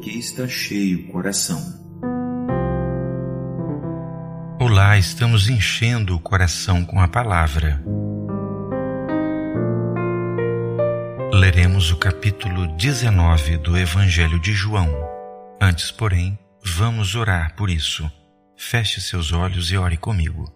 que está cheio o coração. Olá, estamos enchendo o coração com a palavra. Leremos o capítulo 19 do Evangelho de João. Antes, porém, vamos orar por isso. Feche seus olhos e ore comigo.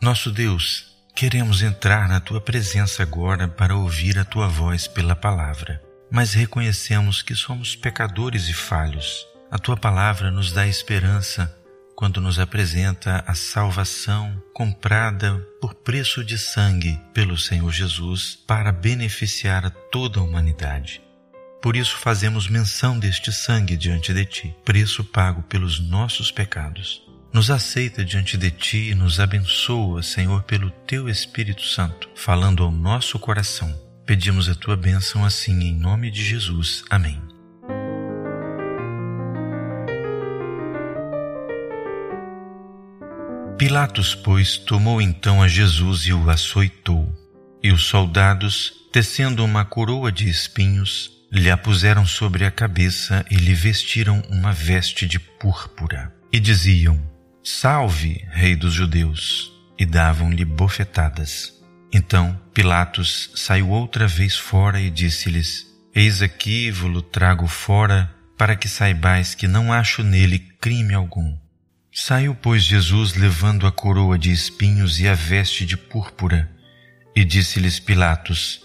Nosso Deus, queremos entrar na tua presença agora para ouvir a tua voz pela palavra, mas reconhecemos que somos pecadores e falhos. A tua palavra nos dá esperança quando nos apresenta a salvação comprada por preço de sangue pelo Senhor Jesus para beneficiar a toda a humanidade. Por isso fazemos menção deste sangue diante de ti, preço pago pelos nossos pecados. Nos aceita diante de ti e nos abençoa, Senhor, pelo teu Espírito Santo, falando ao nosso coração. Pedimos a tua bênção assim em nome de Jesus. Amém. Pilatos, pois, tomou então a Jesus e o açoitou. E os soldados, tecendo uma coroa de espinhos, lhe a puseram sobre a cabeça e lhe vestiram uma veste de púrpura. E diziam: Salve, Rei dos Judeus! E davam-lhe bofetadas. Então Pilatos saiu outra vez fora e disse-lhes: Eis aqui vos trago fora, para que saibais que não acho nele crime algum. Saiu, pois, Jesus levando a coroa de espinhos e a veste de púrpura, e disse-lhes Pilatos: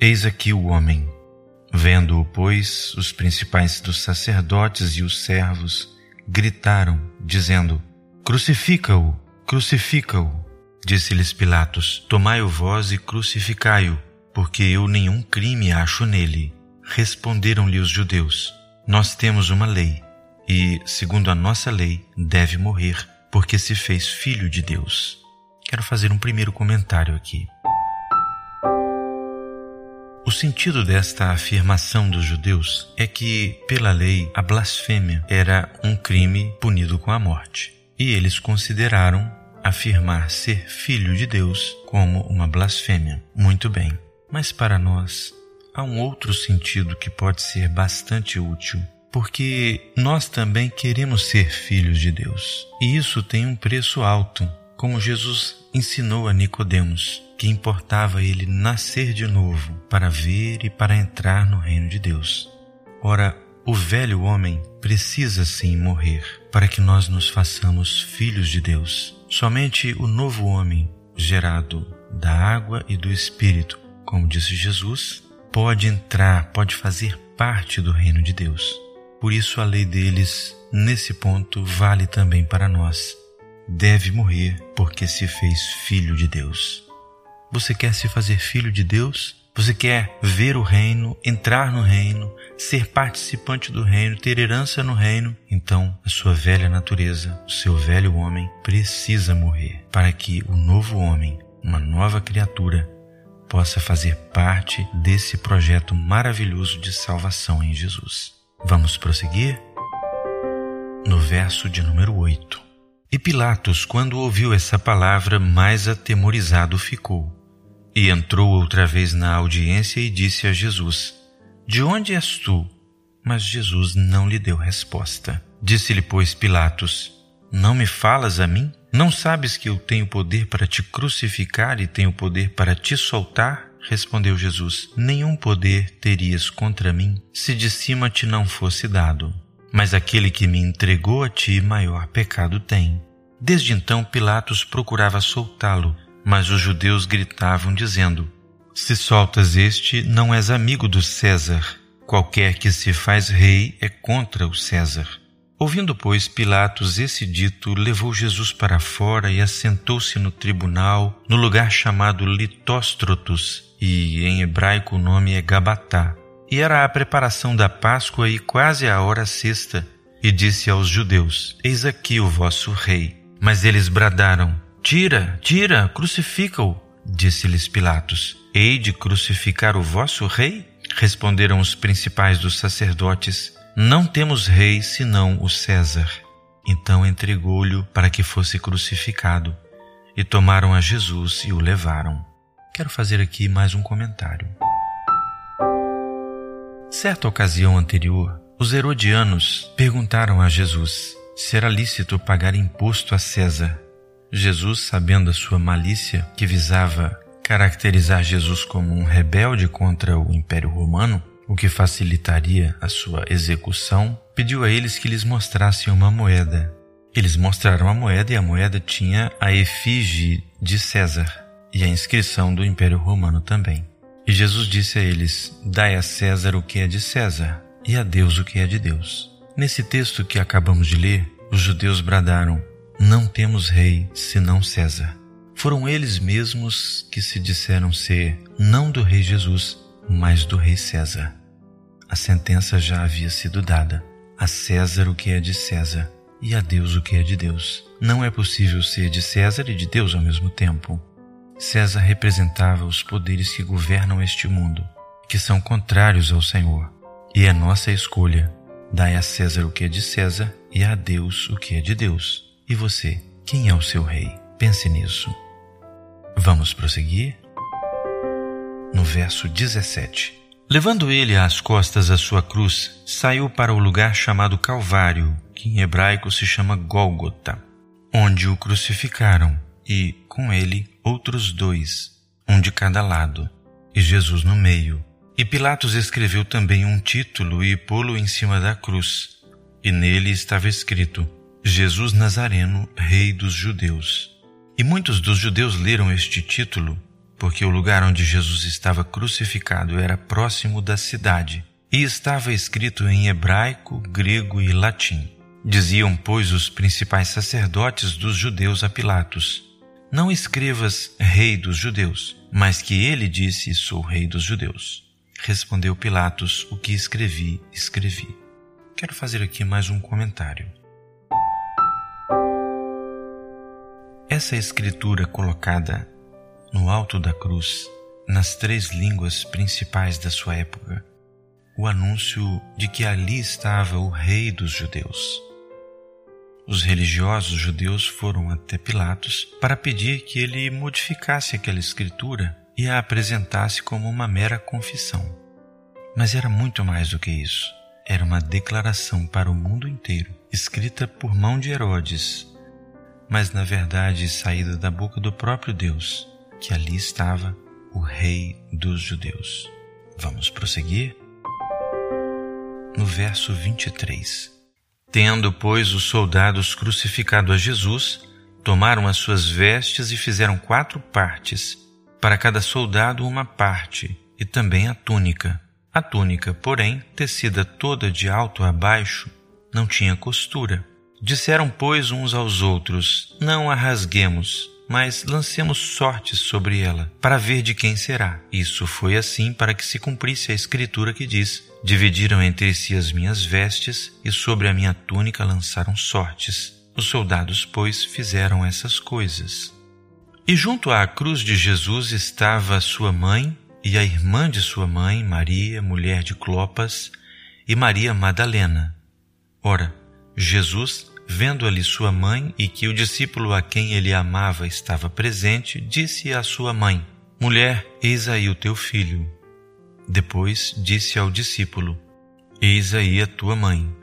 Eis aqui o homem. Vendo-o, pois, os principais dos sacerdotes e os servos gritaram, dizendo: Crucifica-o, crucifica-o. Disse-lhes Pilatos: Tomai-o vós e crucificai-o, porque eu nenhum crime acho nele. Responderam-lhe os judeus: Nós temos uma lei e, segundo a nossa lei, deve morrer porque se fez filho de Deus. Quero fazer um primeiro comentário aqui. O sentido desta afirmação dos judeus é que, pela lei, a blasfêmia era um crime punido com a morte. E eles consideraram afirmar ser filho de Deus como uma blasfêmia. Muito bem. Mas para nós, há um outro sentido que pode ser bastante útil porque nós também queremos ser filhos de Deus. E isso tem um preço alto, como Jesus ensinou a Nicodemos, que importava ele nascer de novo para ver e para entrar no reino de Deus. Ora, o velho homem precisa sim morrer para que nós nos façamos filhos de Deus. Somente o novo homem, gerado da água e do Espírito, como disse Jesus, pode entrar, pode fazer parte do reino de Deus. Por isso a lei deles, nesse ponto, vale também para nós. Deve morrer porque se fez filho de Deus. Você quer se fazer filho de Deus? Você quer ver o reino, entrar no reino, ser participante do reino, ter herança no reino? Então, a sua velha natureza, o seu velho homem, precisa morrer para que o novo homem, uma nova criatura, possa fazer parte desse projeto maravilhoso de salvação em Jesus. Vamos prosseguir? No verso de número 8. E Pilatos, quando ouviu essa palavra, mais atemorizado ficou. E entrou outra vez na audiência e disse a Jesus: De onde és tu? Mas Jesus não lhe deu resposta. Disse-lhe, pois, Pilatos: Não me falas a mim? Não sabes que eu tenho poder para te crucificar e tenho poder para te soltar? Respondeu Jesus: Nenhum poder terias contra mim se de cima te não fosse dado. Mas aquele que me entregou a ti maior pecado tem. Desde então Pilatos procurava soltá-lo, mas os judeus gritavam, dizendo: Se soltas este, não és amigo do César. Qualquer que se faz rei é contra o César. Ouvindo, pois, Pilatos esse dito, levou Jesus para fora e assentou-se no tribunal, no lugar chamado Litóstrotos, e em hebraico o nome é Gabatá. E era a preparação da Páscoa e quase a hora sexta. E disse aos judeus: Eis aqui o vosso rei. Mas eles bradaram: Tira, tira, crucifica-o. Disse-lhes Pilatos: Hei de crucificar o vosso rei? Responderam os principais dos sacerdotes: não temos rei senão o César. Então entregou-lhe para que fosse crucificado, e tomaram a Jesus e o levaram. Quero fazer aqui mais um comentário. Certa ocasião anterior, os herodianos perguntaram a Jesus se era lícito pagar imposto a César. Jesus, sabendo a sua malícia, que visava caracterizar Jesus como um rebelde contra o Império Romano, o que facilitaria a sua execução, pediu a eles que lhes mostrassem uma moeda. Eles mostraram a moeda e a moeda tinha a efígie de César e a inscrição do Império Romano também. E Jesus disse a eles: Dai a César o que é de César e a Deus o que é de Deus. Nesse texto que acabamos de ler, os judeus bradaram: Não temos rei senão César. Foram eles mesmos que se disseram ser não do rei Jesus, mas do rei César. A sentença já havia sido dada: a César o que é de César e a Deus o que é de Deus. Não é possível ser de César e de Deus ao mesmo tempo. César representava os poderes que governam este mundo, que são contrários ao Senhor. E é nossa escolha. Dai a César o que é de César e a Deus o que é de Deus. E você, quem é o seu rei? Pense nisso. Vamos prosseguir? No verso 17. Levando ele às costas a sua cruz, saiu para o lugar chamado Calvário, que em hebraico se chama Gólgota, onde o crucificaram e, com ele, outros dois, um de cada lado, e Jesus no meio. E Pilatos escreveu também um título e pô-lo em cima da cruz, e nele estava escrito: Jesus Nazareno, Rei dos Judeus. E muitos dos judeus leram este título, porque o lugar onde Jesus estava crucificado era próximo da cidade, e estava escrito em hebraico, grego e latim. Diziam, pois, os principais sacerdotes dos judeus a Pilatos: Não escrevas Rei dos Judeus, mas que ele disse: Sou Rei dos Judeus. Respondeu Pilatos: O que escrevi, escrevi. Quero fazer aqui mais um comentário. Essa escritura colocada no alto da cruz, nas três línguas principais da sua época, o anúncio de que ali estava o Rei dos Judeus. Os religiosos judeus foram até Pilatos para pedir que ele modificasse aquela escritura e a apresentasse como uma mera confissão. Mas era muito mais do que isso. Era uma declaração para o mundo inteiro, escrita por mão de Herodes, mas na verdade saída da boca do próprio Deus, que ali estava o Rei dos Judeus. Vamos prosseguir? No verso 23. Tendo, pois, os soldados crucificado a Jesus, tomaram as suas vestes e fizeram quatro partes, para cada soldado uma parte, e também a túnica. A túnica, porém, tecida toda de alto a baixo, não tinha costura. Disseram, pois, uns aos outros: Não a rasguemos, mas lancemos sortes sobre ela, para ver de quem será. Isso foi assim para que se cumprisse a escritura que diz: Dividiram entre si as minhas vestes, e sobre a minha túnica lançaram sortes. Os soldados, pois, fizeram essas coisas. E junto à cruz de Jesus estava sua mãe e a irmã de sua mãe, Maria, mulher de Clopas, e Maria Madalena. Ora, Jesus Vendo ali sua mãe e que o discípulo a quem ele amava estava presente, disse à sua mãe: Mulher, eis aí o teu filho. Depois disse ao discípulo: Eis aí a tua mãe.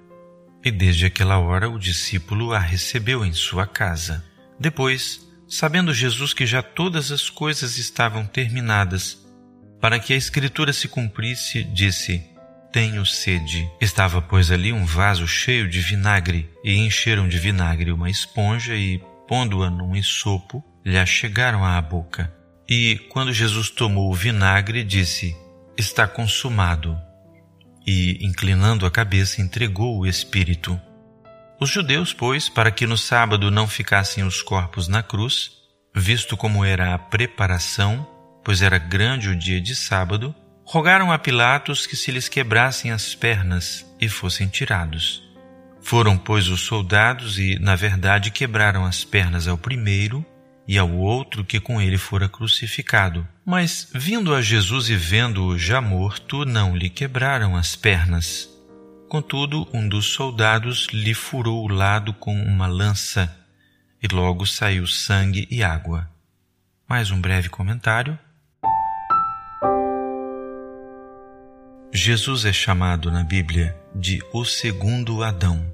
E desde aquela hora o discípulo a recebeu em sua casa. Depois, sabendo Jesus que já todas as coisas estavam terminadas, para que a Escritura se cumprisse, disse: tenho sede. Estava, pois, ali um vaso cheio de vinagre, e encheram de vinagre uma esponja e, pondo-a num ensopo, lhe achegaram à boca. E, quando Jesus tomou o vinagre, disse: Está consumado. E, inclinando a cabeça, entregou o Espírito. Os judeus, pois, para que no sábado não ficassem os corpos na cruz, visto como era a preparação, pois era grande o dia de sábado, rogaram a Pilatos que se lhes quebrassem as pernas e fossem tirados. Foram, pois, os soldados e, na verdade, quebraram as pernas ao primeiro e ao outro que com ele fora crucificado. Mas, vindo a Jesus e vendo-o já morto, não lhe quebraram as pernas. Contudo, um dos soldados lhe furou o lado com uma lança, e logo saiu sangue e água. Mais um breve comentário. Jesus é chamado na Bíblia de o segundo Adão.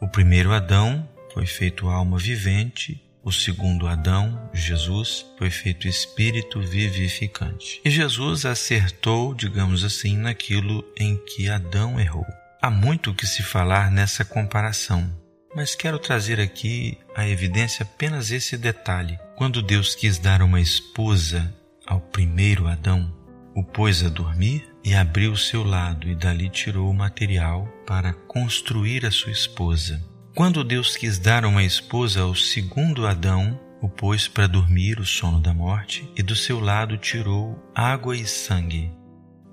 O primeiro Adão foi feito alma vivente, o segundo Adão, Jesus, foi feito espírito vivificante. E Jesus acertou, digamos assim, naquilo em que Adão errou. Há muito que se falar nessa comparação, mas quero trazer aqui a evidência apenas esse detalhe. Quando Deus quis dar uma esposa ao primeiro Adão, o pôs a dormir e abriu seu lado, e dali tirou o material para construir a sua esposa. Quando Deus quis dar uma esposa ao segundo Adão, o pôs para dormir o sono da morte, e do seu lado tirou água e sangue.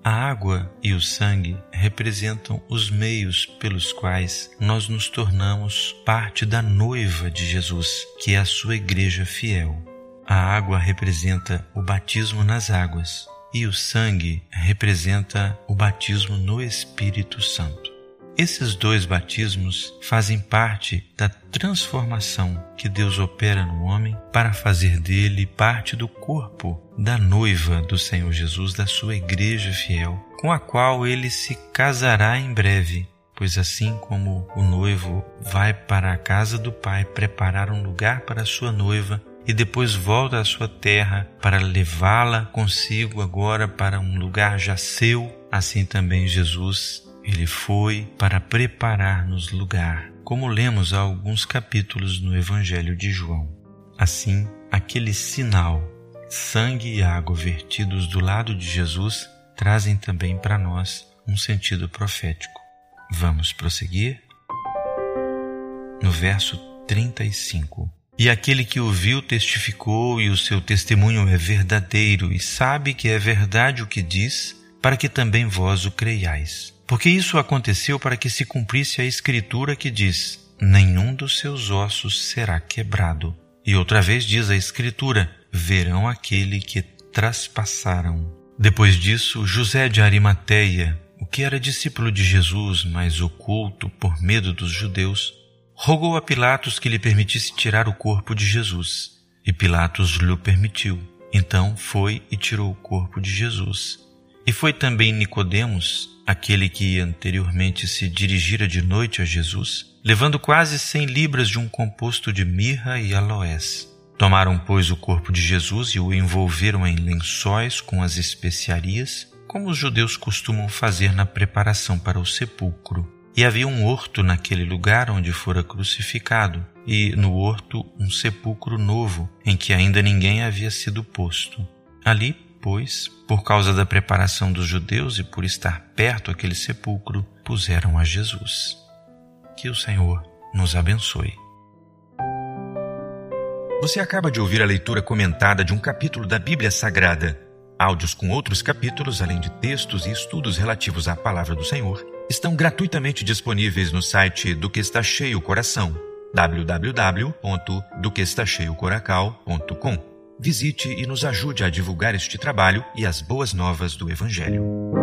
A água e o sangue representam os meios pelos quais nós nos tornamos parte da noiva de Jesus, que é a sua igreja fiel. A água representa o batismo nas águas e o sangue representa o batismo no Espírito Santo. Esses dois batismos fazem parte da transformação que Deus opera no homem para fazer dele parte do corpo da noiva do Senhor Jesus, da sua igreja fiel, com a qual ele se casará em breve. Pois assim como o noivo vai para a casa do Pai preparar um lugar para a sua noiva, e depois volta à sua terra para levá-la consigo agora para um lugar já seu, assim também Jesus ele foi para preparar-nos lugar, como lemos há alguns capítulos no Evangelho de João. Assim, aquele sinal, sangue e água vertidos do lado de Jesus, trazem também para nós um sentido profético. Vamos prosseguir? No verso 35. E aquele que o viu testificou, e o seu testemunho é verdadeiro, e sabe que é verdade o que diz, para que também vós o creiais. Porque isso aconteceu para que se cumprisse a Escritura que diz: Nenhum dos seus ossos será quebrado. E outra vez diz a Escritura: Verão aquele que traspassaram. Depois disso, José de Arimateia, o que era discípulo de Jesus, mas oculto por medo dos judeus, rogou a Pilatos que lhe permitisse tirar o corpo de Jesus. E Pilatos lhe permitiu. Então foi e tirou o corpo de Jesus. E foi também Nicodemos, aquele que anteriormente se dirigira de noite a Jesus, levando quase cem libras de um composto de mirra e aloés. Tomaram, pois, o corpo de Jesus e o envolveram em lençóis com as especiarias, como os judeus costumam fazer na preparação para o sepulcro. E havia um horto naquele lugar onde fora crucificado, e no horto um sepulcro novo, em que ainda ninguém havia sido posto. Ali pois, por causa da preparação dos judeus e por estar perto aquele sepulcro, puseram a Jesus. Que o Senhor nos abençoe. Você acaba de ouvir a leitura comentada de um capítulo da Bíblia Sagrada. Áudios com outros capítulos, além de textos e estudos relativos à palavra do Senhor, estão gratuitamente disponíveis no site do que está cheio coração www.doquestacheiocoracal.com. Visite e nos ajude a divulgar este trabalho e as boas novas do Evangelho.